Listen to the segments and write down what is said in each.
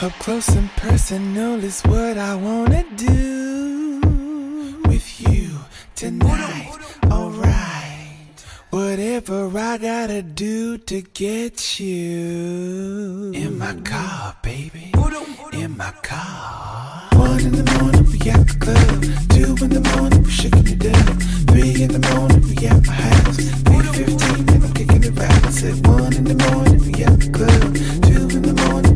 Up close and personal is what I wanna do with you tonight. Alright. Whatever I gotta do to get you in my car, baby. In my car. One in the morning, we at the club. Two in the morning, we shaking it up. Three in the morning, we at my house. Three fifteen, and I'm kicking it right. Said one in the morning, we at the club. Two in the morning,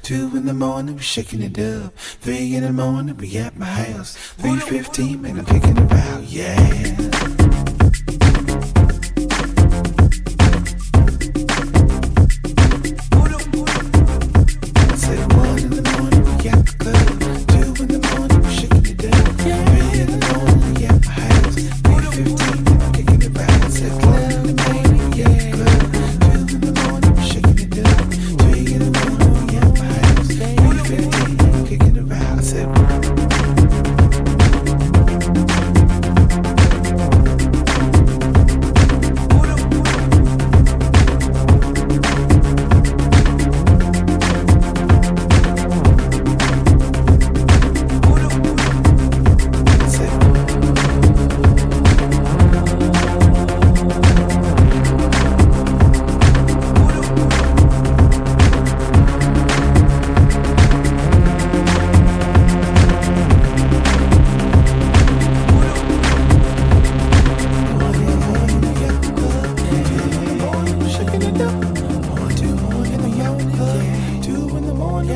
Two in the morning we shaking it up. Three in the morning we at my house. Three fifteen and I'm kicking it out. Yeah.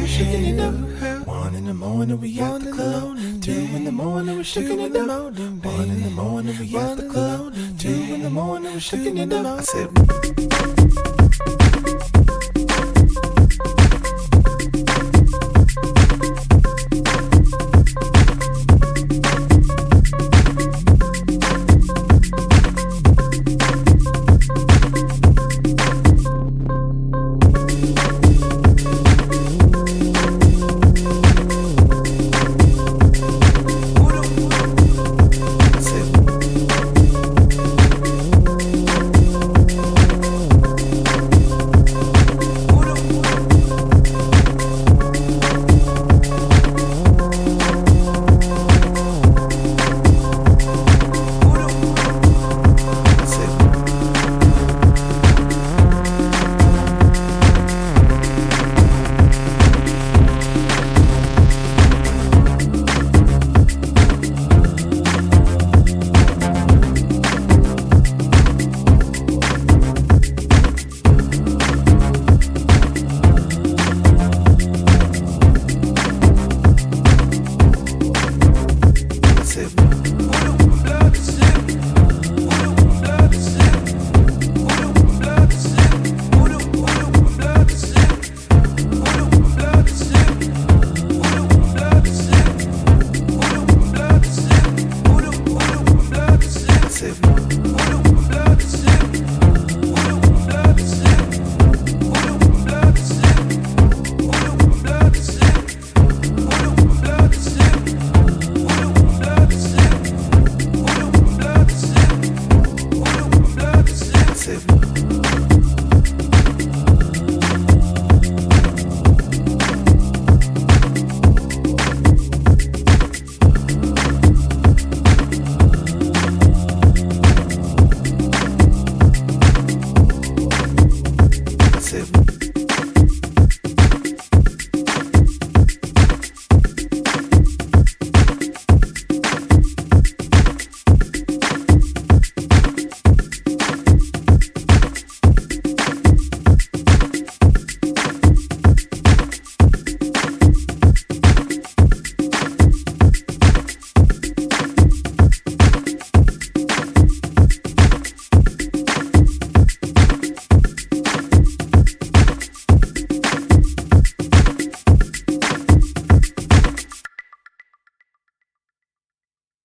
One in the morning we at the club. Two in the morning we shaking it up. One in the morning we at the club. Two in the morning we shaking it up. I said.